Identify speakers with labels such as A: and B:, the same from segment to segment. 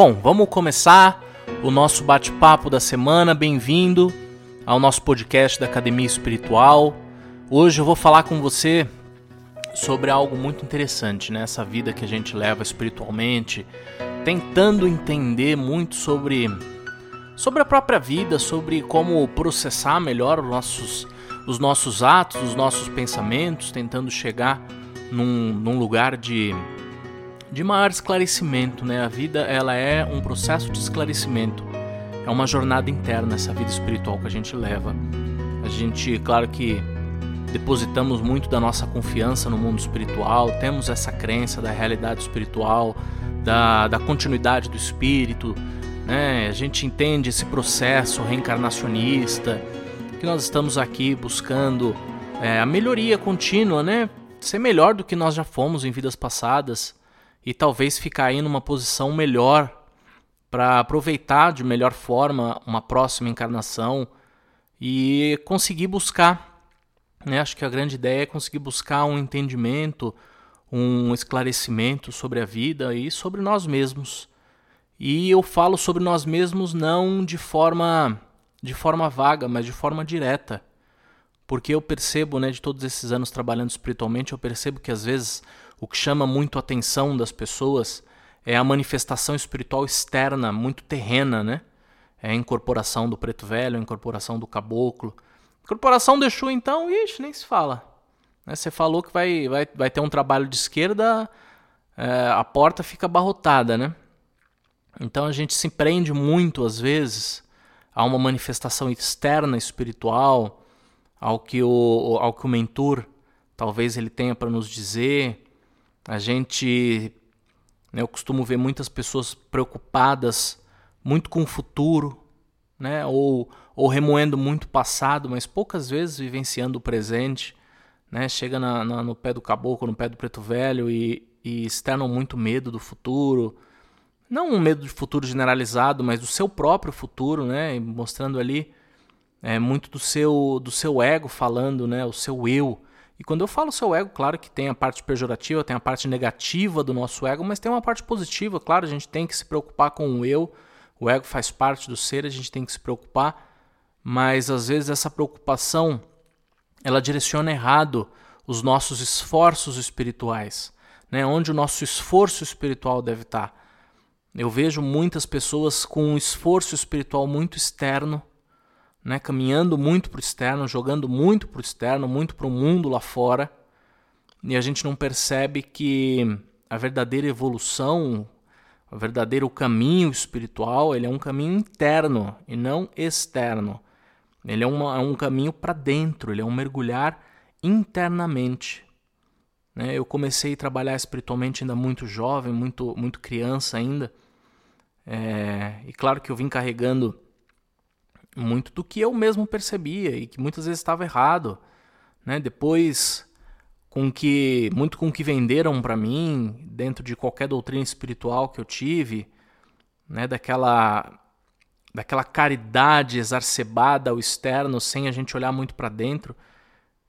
A: Bom, vamos começar o nosso bate-papo da semana. Bem-vindo ao nosso podcast da Academia Espiritual. Hoje eu vou falar com você sobre algo muito interessante, né? Vida que a gente leva espiritualmente, tentando entender muito sobre sobre a própria vida, sobre como processar melhor os nossos, os nossos atos, os nossos pensamentos, tentando chegar num, num lugar de, de maior esclarecimento, né? A vida ela é um processo de esclarecimento, é uma jornada interna essa vida espiritual que a gente leva. A gente, claro que depositamos muito da nossa confiança no mundo espiritual, temos essa crença da realidade espiritual, da, da continuidade do espírito, né? A gente entende esse processo reencarnacionista que nós estamos aqui buscando é, a melhoria contínua, né? Ser melhor do que nós já fomos em vidas passadas e talvez ficar aí numa posição melhor para aproveitar de melhor forma uma próxima encarnação e conseguir buscar. Né? Acho que a grande ideia é conseguir buscar um entendimento, um esclarecimento sobre a vida e sobre nós mesmos. E eu falo sobre nós mesmos não de forma de forma vaga, mas de forma direta. Porque eu percebo, né, de todos esses anos trabalhando espiritualmente, eu percebo que às vezes o que chama muito a atenção das pessoas é a manifestação espiritual externa, muito terrena, né? É a incorporação do preto velho, a incorporação do caboclo. Incorporação do Exu, então, ixi, nem se fala. Né? Você falou que vai, vai, vai ter um trabalho de esquerda, é, a porta fica abarrotada, né? Então a gente se prende muito, às vezes, a uma manifestação externa espiritual, ao que o, ao que o mentor talvez ele tenha para nos dizer. A gente, né, eu costumo ver muitas pessoas preocupadas muito com o futuro, né, ou, ou remoendo muito o passado, mas poucas vezes vivenciando o presente. Né, chega na, na, no pé do caboclo, no pé do preto velho e, e externam muito medo do futuro, não um medo de futuro generalizado, mas do seu próprio futuro, né? mostrando ali é, muito do seu, do seu ego falando, né? o seu eu. E quando eu falo seu ego, claro que tem a parte pejorativa, tem a parte negativa do nosso ego, mas tem uma parte positiva, claro, a gente tem que se preocupar com o eu. O ego faz parte do ser, a gente tem que se preocupar, mas às vezes essa preocupação ela direciona errado os nossos esforços espirituais, né? Onde o nosso esforço espiritual deve estar eu vejo muitas pessoas com um esforço espiritual muito externo, né, caminhando muito para o externo, jogando muito para o externo, muito para o mundo lá fora, e a gente não percebe que a verdadeira evolução, o verdadeiro caminho espiritual, ele é um caminho interno e não externo. Ele é, uma, é um caminho para dentro, ele é um mergulhar internamente. Né? Eu comecei a trabalhar espiritualmente ainda muito jovem, muito, muito criança ainda. É, e claro que eu vim carregando muito do que eu mesmo percebia e que muitas vezes estava errado. Né? Depois, com que muito com que venderam para mim dentro de qualquer doutrina espiritual que eu tive, né? daquela daquela caridade exacerbada ao externo sem a gente olhar muito para dentro.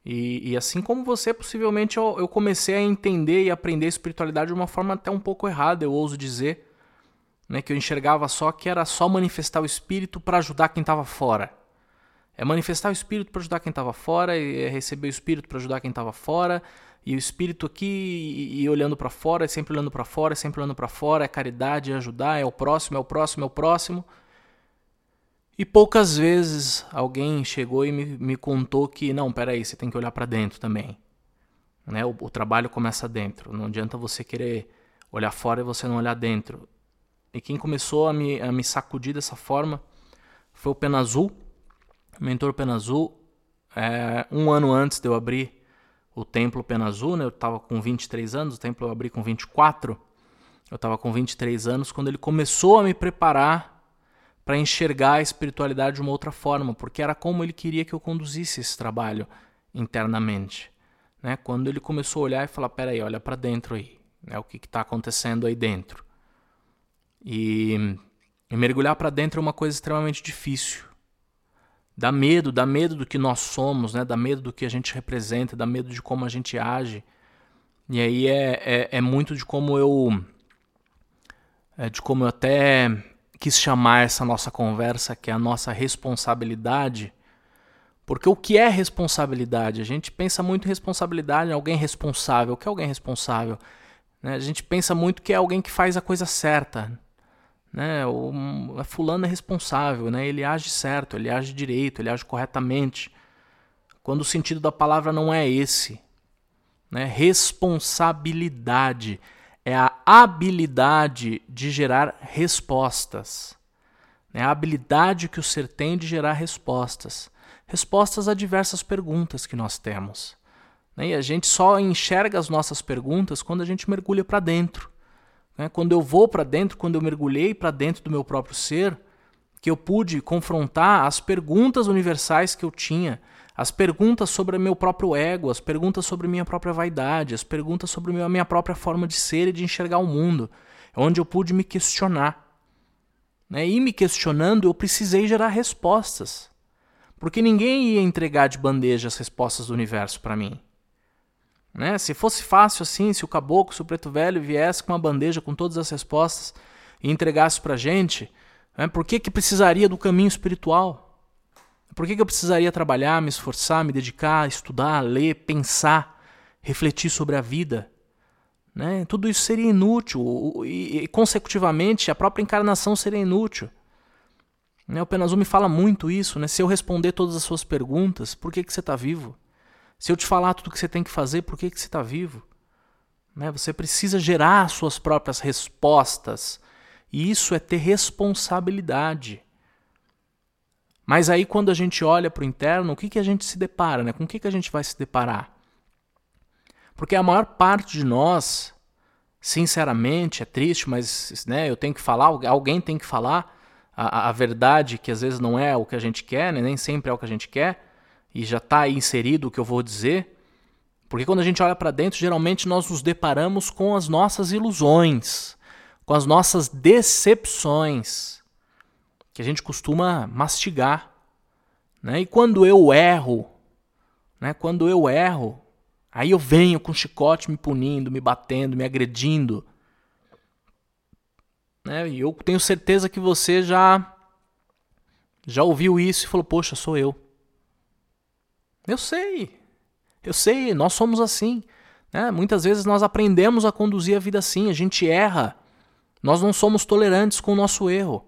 A: E, e, assim como você, possivelmente eu, eu, comecei a entender e aprender espiritualidade de uma forma até um pouco errada, eu ouso dizer. Né, que eu enxergava só que era só manifestar o espírito para ajudar quem estava fora. É manifestar o espírito para ajudar quem estava fora, é receber o espírito para ajudar quem estava fora, e o espírito aqui e, e olhando para fora, sempre olhando para fora, sempre olhando para fora, é caridade, é ajudar, é o próximo, é o próximo, é o próximo. E poucas vezes alguém chegou e me, me contou que, não, peraí, você tem que olhar para dentro também. Né? O, o, trabalho começa dentro. Não adianta você querer olhar fora e você não olhar dentro. E quem começou a me, a me sacudir dessa forma foi o Pena Azul, o mentor Pena Azul. É, um ano antes de eu abrir o templo Pena Azul, né? eu estava com 23 anos, o templo eu abri com 24. Eu estava com 23 anos quando ele começou a me preparar para enxergar a espiritualidade de uma outra forma, porque era como ele queria que eu conduzisse esse trabalho internamente. Né? Quando ele começou a olhar e falar: peraí, olha para dentro aí, né? o que está acontecendo aí dentro. E, e mergulhar para dentro é uma coisa extremamente difícil. Dá medo, dá medo do que nós somos, né? dá medo do que a gente representa, dá medo de como a gente age. E aí é, é, é muito de como eu é, de como eu até quis chamar essa nossa conversa, que é a nossa responsabilidade. Porque o que é responsabilidade? A gente pensa muito em responsabilidade, em alguém responsável. O que é alguém responsável? Né? A gente pensa muito que é alguém que faz a coisa certa. Né? O, fulano é responsável, né? ele age certo, ele age direito, ele age corretamente. Quando o sentido da palavra não é esse. Né? Responsabilidade é a habilidade de gerar respostas. É a habilidade que o ser tem de gerar respostas. Respostas a diversas perguntas que nós temos. Né? E a gente só enxerga as nossas perguntas quando a gente mergulha para dentro. Né? Quando eu vou para dentro, quando eu mergulhei para dentro do meu próprio ser, que eu pude confrontar as perguntas universais que eu tinha as perguntas sobre meu próprio ego, as perguntas sobre minha própria vaidade, as perguntas sobre a minha própria forma de ser e de enxergar o mundo, é onde eu pude me questionar. Né? E me questionando, eu precisei gerar respostas. Porque ninguém ia entregar de bandeja as respostas do universo para mim. Né? Se fosse fácil assim, se o caboclo, se o preto velho viesse com uma bandeja com todas as respostas e entregasse para gente, né? por que, que precisaria do caminho espiritual? Por que, que eu precisaria trabalhar, me esforçar, me dedicar, estudar, ler, pensar, refletir sobre a vida? Né? Tudo isso seria inútil e, e, consecutivamente, a própria encarnação seria inútil. Né? O Penazu me fala muito isso. Né? Se eu responder todas as suas perguntas, por que, que você está vivo? Se eu te falar tudo o que você tem que fazer, por que, que você está vivo? Né? Você precisa gerar suas próprias respostas. E isso é ter responsabilidade. Mas aí quando a gente olha para o interno, o que, que a gente se depara? Né? Com o que, que a gente vai se deparar? Porque a maior parte de nós, sinceramente, é triste, mas né, eu tenho que falar, alguém tem que falar a, a verdade, que às vezes não é o que a gente quer, né? nem sempre é o que a gente quer, e já está inserido o que eu vou dizer. Porque quando a gente olha para dentro, geralmente nós nos deparamos com as nossas ilusões, com as nossas decepções que a gente costuma mastigar. Né? E quando eu erro, né? quando eu erro, aí eu venho com chicote me punindo, me batendo, me agredindo. Né? E eu tenho certeza que você já já ouviu isso e falou: Poxa, sou eu. Eu sei, eu sei, nós somos assim. Né? Muitas vezes nós aprendemos a conduzir a vida assim, a gente erra. Nós não somos tolerantes com o nosso erro.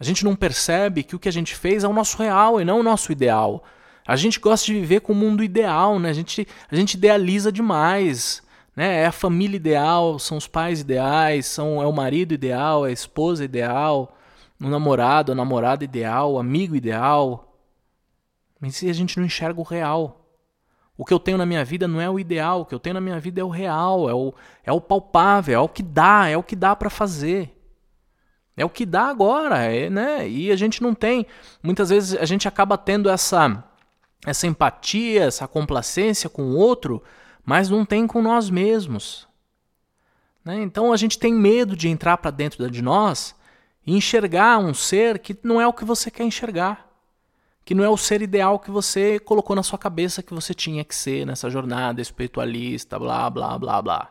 A: A gente não percebe que o que a gente fez é o nosso real e não o nosso ideal. A gente gosta de viver com o mundo ideal, né? A gente, a gente idealiza demais. Né? É a família ideal, são os pais ideais, são, é o marido ideal, é a esposa ideal, o namorado, a namorada ideal, o amigo ideal. Mas se a gente não enxerga o real? O que eu tenho na minha vida não é o ideal, o que eu tenho na minha vida é o real, é o, é o palpável, é o que dá, é o que dá para fazer. É o que dá agora, é, né? E a gente não tem. Muitas vezes a gente acaba tendo essa, essa empatia, essa complacência com o outro, mas não tem com nós mesmos. Né? Então a gente tem medo de entrar para dentro de nós e enxergar um ser que não é o que você quer enxergar. Que não é o ser ideal que você colocou na sua cabeça que você tinha que ser nessa jornada espiritualista, blá, blá, blá, blá.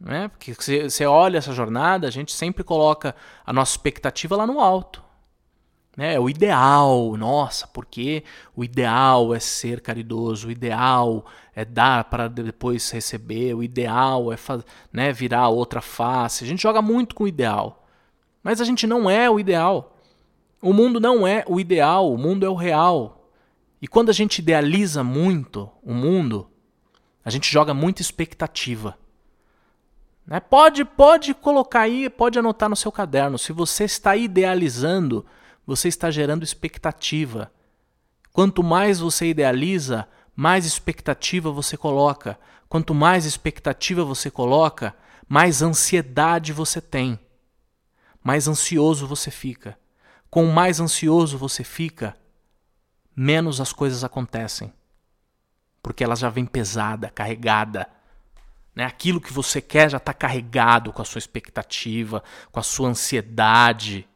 A: Né? Porque você olha essa jornada, a gente sempre coloca a nossa expectativa lá no alto. Né? É o ideal, nossa, porque o ideal é ser caridoso, o ideal é dar para depois receber, o ideal é né, virar outra face. A gente joga muito com o ideal. Mas a gente não é o ideal. O mundo não é o ideal, o mundo é o real. E quando a gente idealiza muito o mundo, a gente joga muita expectativa. Né? Pode, pode colocar aí, pode anotar no seu caderno. Se você está idealizando, você está gerando expectativa. Quanto mais você idealiza, mais expectativa você coloca. Quanto mais expectativa você coloca, mais ansiedade você tem. Mais ansioso você fica. Com mais ansioso você fica, menos as coisas acontecem. Porque elas já vêm pesada, carregada né? Aquilo que você quer já está carregado com a sua expectativa, com a sua ansiedade.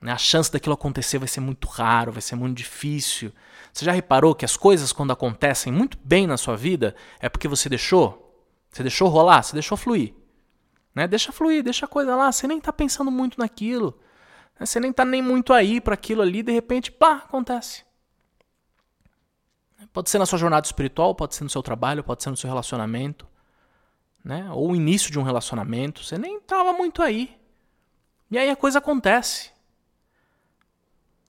A: Né? A chance daquilo acontecer vai ser muito raro, vai ser muito difícil. Você já reparou que as coisas, quando acontecem muito bem na sua vida, é porque você deixou? Você deixou rolar? Você deixou fluir? Né? Deixa fluir, deixa a coisa lá. Você nem está pensando muito naquilo. Né? Você nem está nem muito aí para aquilo ali. De repente, pá, acontece. Pode ser na sua jornada espiritual, pode ser no seu trabalho, pode ser no seu relacionamento. Né? Ou o início de um relacionamento. Você nem estava muito aí. E aí a coisa acontece.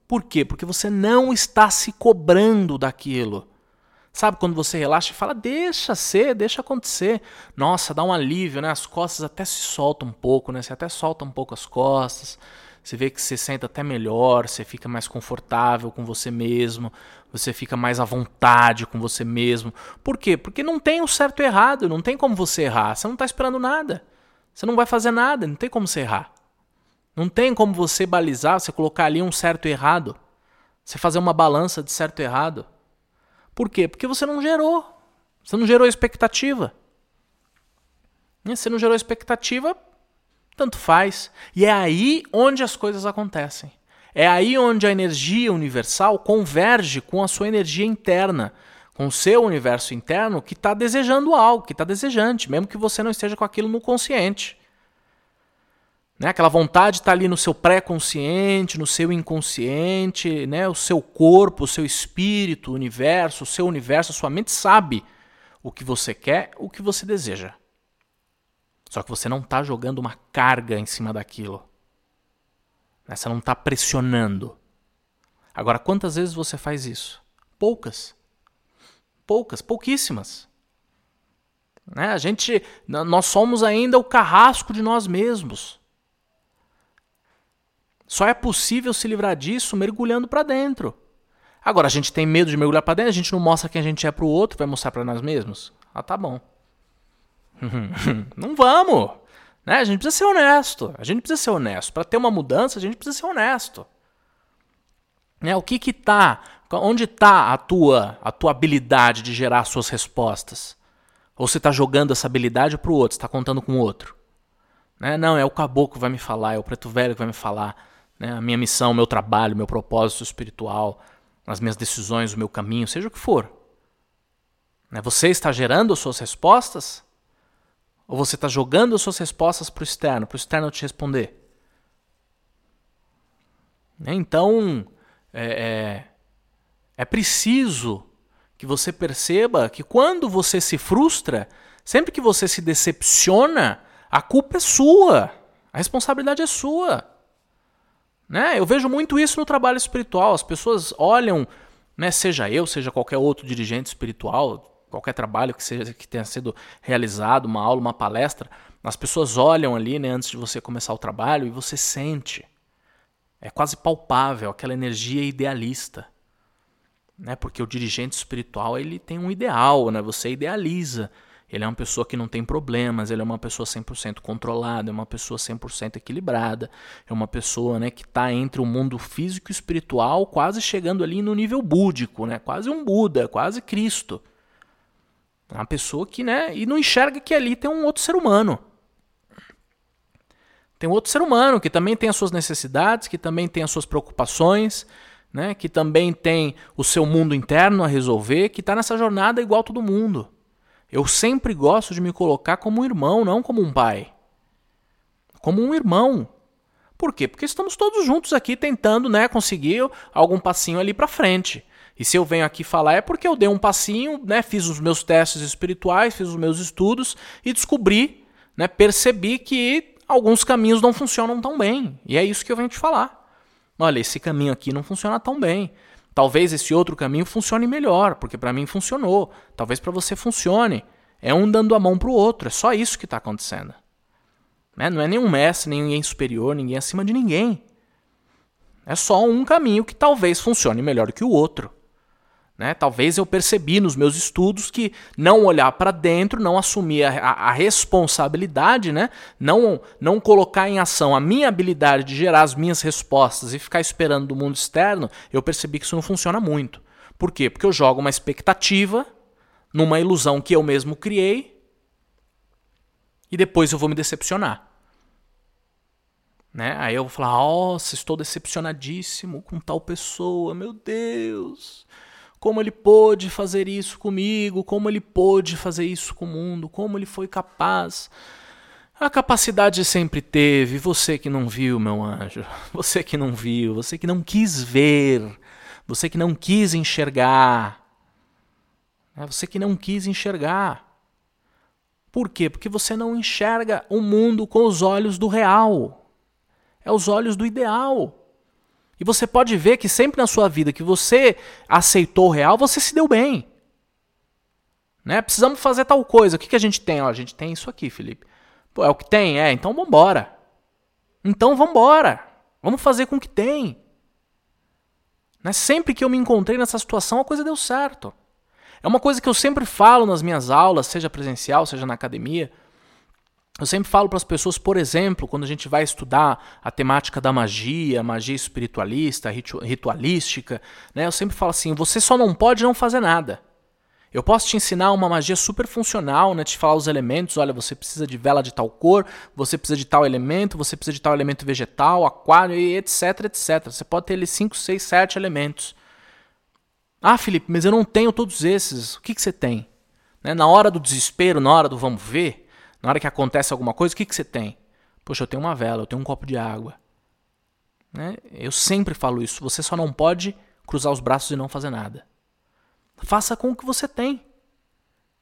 A: Por quê? Porque você não está se cobrando daquilo. Sabe quando você relaxa e fala, deixa ser, deixa acontecer. Nossa, dá um alívio, né? As costas até se soltam um pouco, né? Você até solta um pouco as costas. Você vê que você senta até melhor, você fica mais confortável com você mesmo, você fica mais à vontade com você mesmo. Por quê? Porque não tem o certo e errado, não tem como você errar. Você não está esperando nada. Você não vai fazer nada, não tem como você errar. Não tem como você balizar, você colocar ali um certo e errado. Você fazer uma balança de certo e errado. Por quê? Porque você não gerou. Você não gerou expectativa. Você não gerou expectativa, tanto faz. E é aí onde as coisas acontecem. É aí onde a energia universal converge com a sua energia interna, com o seu universo interno que está desejando algo, que está desejante, mesmo que você não esteja com aquilo no consciente. Né? Aquela vontade está ali no seu pré-consciente, no seu inconsciente, né? o seu corpo, o seu espírito, o universo, o seu universo, a sua mente sabe o que você quer, o que você deseja. Só que você não está jogando uma carga em cima daquilo. Né? Você não está pressionando. Agora, quantas vezes você faz isso? Poucas. Poucas, pouquíssimas. Né? A gente, nós somos ainda o carrasco de nós mesmos. Só é possível se livrar disso mergulhando para dentro. Agora, a gente tem medo de mergulhar para dentro, a gente não mostra quem a gente é para o outro, vai mostrar para nós mesmos? Ah, tá bom. não vamos. Né? A gente precisa ser honesto. A gente precisa ser honesto. Para ter uma mudança, a gente precisa ser honesto. Né? O que que tá? Onde está a tua, a tua habilidade de gerar suas respostas? Ou você está jogando essa habilidade para o outro, está contando com o outro? Né? Não, é o caboclo que vai me falar, é o preto velho que vai me falar né, a minha missão, o meu trabalho, o meu propósito espiritual, as minhas decisões, o meu caminho, seja o que for. Né, você está gerando as suas respostas? Ou você está jogando as suas respostas para o externo, para o externo te responder? Né, então, é, é, é preciso que você perceba que quando você se frustra, sempre que você se decepciona, a culpa é sua, a responsabilidade é sua. Né? Eu vejo muito isso no trabalho espiritual. As pessoas olham, né, seja eu, seja qualquer outro dirigente espiritual, qualquer trabalho que seja que tenha sido realizado, uma aula, uma palestra, as pessoas olham ali, né, antes de você começar o trabalho e você sente. É quase palpável aquela energia idealista. Né? Porque o dirigente espiritual, ele tem um ideal, né? Você idealiza ele é uma pessoa que não tem problemas, ele é uma pessoa 100% controlada, é uma pessoa 100% equilibrada, é uma pessoa né, que está entre o mundo físico e espiritual, quase chegando ali no nível búdico, né, quase um Buda, quase Cristo. É uma pessoa que né, e não enxerga que ali tem um outro ser humano. Tem um outro ser humano que também tem as suas necessidades, que também tem as suas preocupações, né, que também tem o seu mundo interno a resolver, que está nessa jornada igual todo mundo. Eu sempre gosto de me colocar como um irmão, não como um pai. Como um irmão. Por quê? Porque estamos todos juntos aqui tentando, né, conseguir algum passinho ali para frente. E se eu venho aqui falar é porque eu dei um passinho, né, fiz os meus testes espirituais, fiz os meus estudos e descobri, né, percebi que alguns caminhos não funcionam tão bem. E é isso que eu venho te falar. Olha, esse caminho aqui não funciona tão bem. Talvez esse outro caminho funcione melhor, porque para mim funcionou. Talvez para você funcione. É um dando a mão para o outro. É só isso que está acontecendo. Né? Não é nenhum mestre, ninguém superior, ninguém acima de ninguém. É só um caminho que talvez funcione melhor que o outro. Né? Talvez eu percebi nos meus estudos que não olhar para dentro, não assumir a, a, a, responsabilidade, né? não, não colocar em ação a minha habilidade de gerar as minhas respostas e ficar esperando do mundo externo, eu percebi que isso não funciona muito. Por quê? Porque eu jogo uma expectativa numa ilusão que eu mesmo criei e depois eu vou me decepcionar. Né? Aí eu vou falar: Nossa, estou decepcionadíssimo com tal pessoa, meu Deus. Como ele pôde fazer isso comigo? Como ele pôde fazer isso com o mundo? Como ele foi capaz? A capacidade sempre teve, você que não viu, meu anjo, você que não viu, você que não quis ver, você que não quis enxergar, é você que não quis enxergar. Por quê? Porque você não enxerga o mundo com os olhos do real, é os olhos do ideal. E você pode ver que sempre na sua vida que você aceitou o real, você se deu bem. Né? Precisamos fazer tal coisa. O que, que a gente tem? Ó, a gente tem isso aqui, Felipe. Pô, é o que tem? É, então vambora. Então vambora. Vamos fazer com o que tem. Né? Sempre que eu me encontrei nessa situação, a coisa deu certo. É uma coisa que eu sempre falo nas minhas aulas, seja presencial, seja na academia. Eu sempre falo para as pessoas, por exemplo, quando a gente vai estudar a temática da magia, magia espiritualista, ritualística, né? Eu sempre falo assim: você só não pode não fazer nada. Eu posso te ensinar uma magia super funcional, né? Te falar os elementos, olha, você precisa de vela de tal cor, você precisa de tal elemento, você precisa de tal elemento vegetal, aquário, etc, etc. Você pode ter ali 5, 6, 7 elementos. Ah, Felipe, mas eu não tenho todos esses. O que, que você tem? Né? Na hora do desespero, na hora do vamos ver, na hora que acontece alguma coisa, o que, que você tem? Poxa, eu tenho uma vela, eu tenho um copo de água. Né? Eu sempre falo isso. Você só não pode cruzar os braços e não fazer nada. Faça com o que você tem.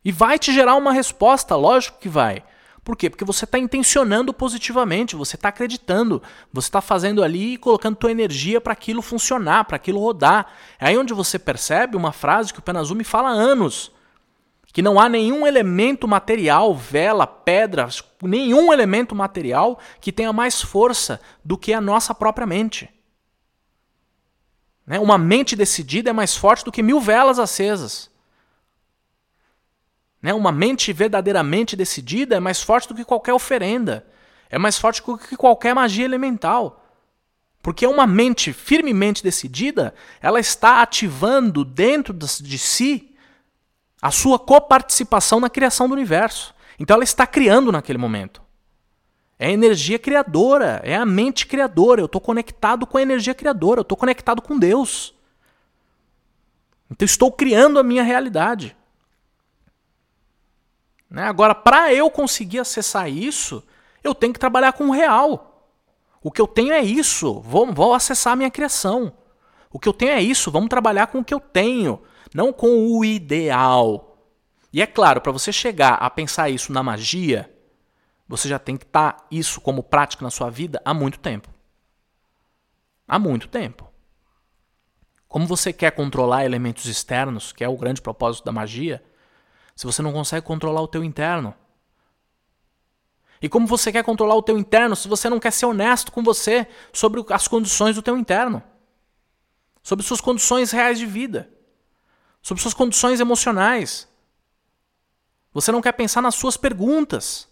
A: E vai te gerar uma resposta, lógico que vai. Por quê? Porque você está intencionando positivamente, você está acreditando, você está fazendo ali e colocando tua energia para aquilo funcionar, para aquilo rodar. É aí onde você percebe uma frase que o Penazumi fala há anos, que não há nenhum elemento material, vela, pedra, nenhum elemento material que tenha mais força do que a nossa própria mente. Né? Uma mente decidida é mais forte do que mil velas acesas. Né? Uma mente verdadeiramente decidida é mais forte do que qualquer oferenda. É mais forte do que qualquer magia elemental. Porque uma mente firmemente decidida, ela está ativando dentro de si a sua coparticipação na criação do universo. Então ela está criando naquele momento. É a energia criadora, é a mente criadora. Eu estou conectado com a energia criadora, eu estou conectado com Deus. Então estou criando a minha realidade. Né? Agora, para eu conseguir acessar isso, eu tenho que trabalhar com o real. O que eu tenho é isso, vou, vou acessar a minha criação. O que eu tenho é isso, vamos trabalhar com o que eu tenho, não com o ideal. E é claro, para você chegar a pensar isso na magia, você já tem que estar tá isso como prática na sua vida há muito tempo. Há muito tempo. Como você quer controlar elementos externos, que é o grande propósito da magia, se você não consegue controlar o teu interno? E como você quer controlar o teu interno se você não quer ser honesto com você sobre as condições do teu interno? Sobre suas condições reais de vida? Sobre suas condições emocionais? Você não quer pensar nas suas perguntas?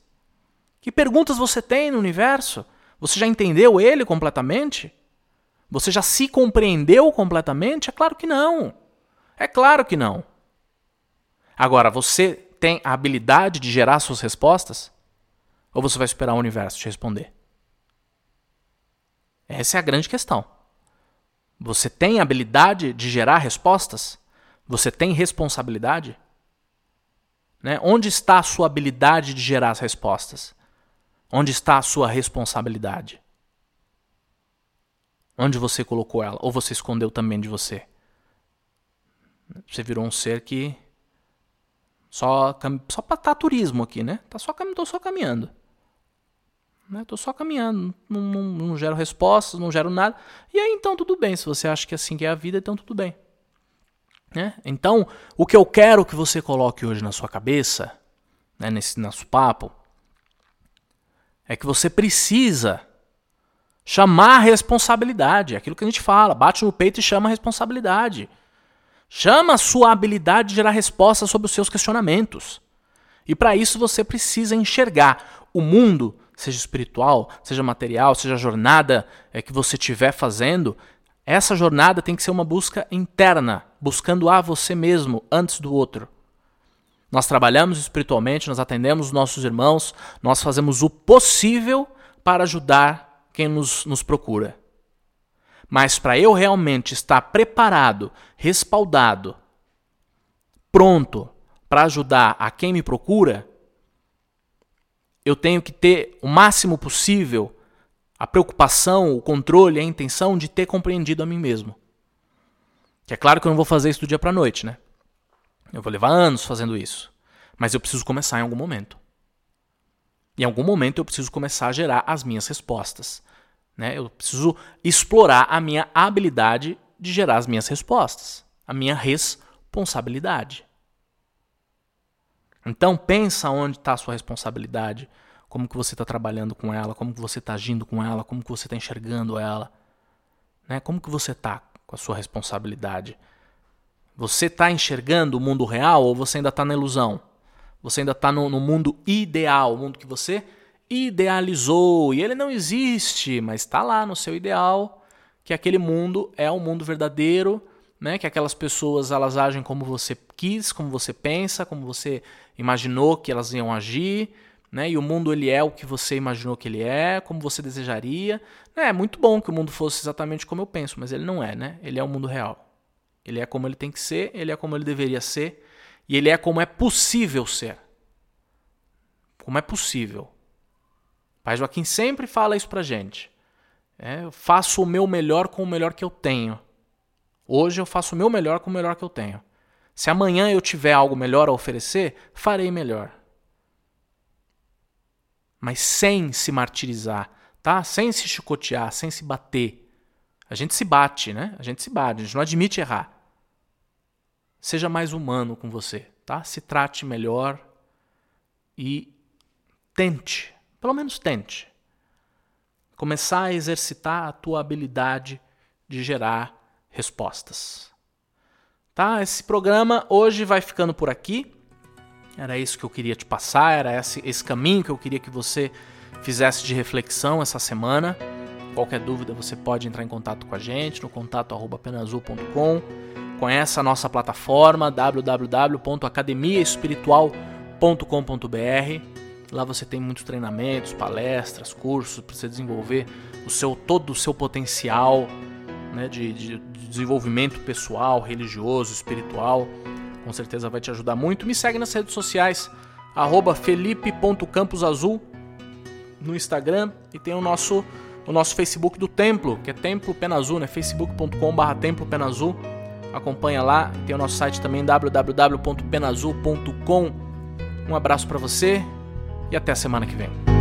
A: Que perguntas você tem no universo? Você já entendeu ele completamente? Você já se compreendeu completamente? É claro que não. É claro que não. Agora, você tem a habilidade de gerar suas respostas? Ou você vai esperar o universo te responder? Essa é a grande questão. Você tem a habilidade de gerar respostas? Você tem responsabilidade? Né? Onde está a sua habilidade de gerar as respostas? Onde está a sua responsabilidade? Onde você colocou ela? Ou você escondeu também de você? Você virou um ser que só só para tá turismo aqui, né? Tá só tô só caminhando. Né? Tô só caminhando, não, não, não gero respostas, não gero nada. E aí então tudo bem, se você acha que é assim que é a vida, então tudo bem. Né? Então, o que eu quero que você coloque hoje na sua cabeça, né, nesse nosso papo, é que você precisa chamar a responsabilidade. É aquilo que a gente fala, bate no peito e chama a responsabilidade. Chama a sua habilidade de gerar respostas sobre os seus questionamentos. E para isso você precisa enxergar o mundo, seja espiritual, seja material, seja a jornada é, que você estiver fazendo. Essa jornada tem que ser uma busca interna, buscando a você mesmo antes do outro. Nós trabalhamos espiritualmente, nós atendemos os nossos irmãos, nós fazemos o possível para ajudar quem nos, nos procura. Mas para eu realmente estar preparado, respaldado, pronto para ajudar a quem me procura, eu tenho que ter o máximo possível a preocupação, o controle, a intenção de ter compreendido a mim mesmo. Que é claro que eu não vou fazer isso do dia para noite, né? Eu vou levar anos fazendo isso, mas eu preciso começar em algum momento. Em algum momento eu preciso começar a gerar as minhas respostas. Né? Eu preciso explorar a minha habilidade de gerar as minhas respostas, a minha responsabilidade. Então pensa onde está a sua responsabilidade, como que você está trabalhando com ela, como que você está agindo com ela, como que você está enxergando ela, né? Como que você está com a sua responsabilidade? Você está enxergando o mundo real ou você ainda está na ilusão? Você ainda está no, no mundo ideal, o mundo que você idealizou e ele não existe, mas está lá no seu ideal, que aquele mundo é o mundo verdadeiro, né? Que aquelas pessoas elas agem como você quis, como você pensa, como você imaginou que elas iam agir, né? E o mundo ele é o que você imaginou que ele é, como você desejaria. É muito bom que o mundo fosse exatamente como eu penso, mas ele não é, né? Ele é o mundo real. Ele é como ele tem que ser, ele é como ele deveria ser, e ele é como é possível ser. Como é possível. Pai Joaquim sempre fala isso pra gente. É, eu faço o meu melhor com o melhor que eu tenho. Hoje eu faço o meu melhor com o melhor que eu tenho. Se amanhã eu tiver algo melhor a oferecer, farei melhor. Mas sem se martirizar, tá? Sem se chicotear, sem se bater. A gente se bate, né? A gente se bate, a gente não admite errar. Seja mais humano com você, tá? Se trate melhor e tente, pelo menos tente, começar a exercitar a tua habilidade de gerar respostas. Tá? Esse programa hoje vai ficando por aqui. Era isso que eu queria te passar, era esse, esse caminho que eu queria que você fizesse de reflexão essa semana. Qualquer dúvida você pode entrar em contato com a gente no contato@penazul.com. Conheça a nossa plataforma www.academiaespiritual.com.br. Lá você tem muitos treinamentos, palestras, cursos para você desenvolver o seu todo o seu potencial né, de, de, de desenvolvimento pessoal, religioso, espiritual. Com certeza vai te ajudar muito. Me segue nas redes sociais, felipe.camposazul no Instagram e tem o nosso, o nosso Facebook do Templo, que é Templo Penazul, né? facebook.com.br Templo Penazul. Acompanha lá, tem o nosso site também www.penazul.com. Um abraço para você e até a semana que vem.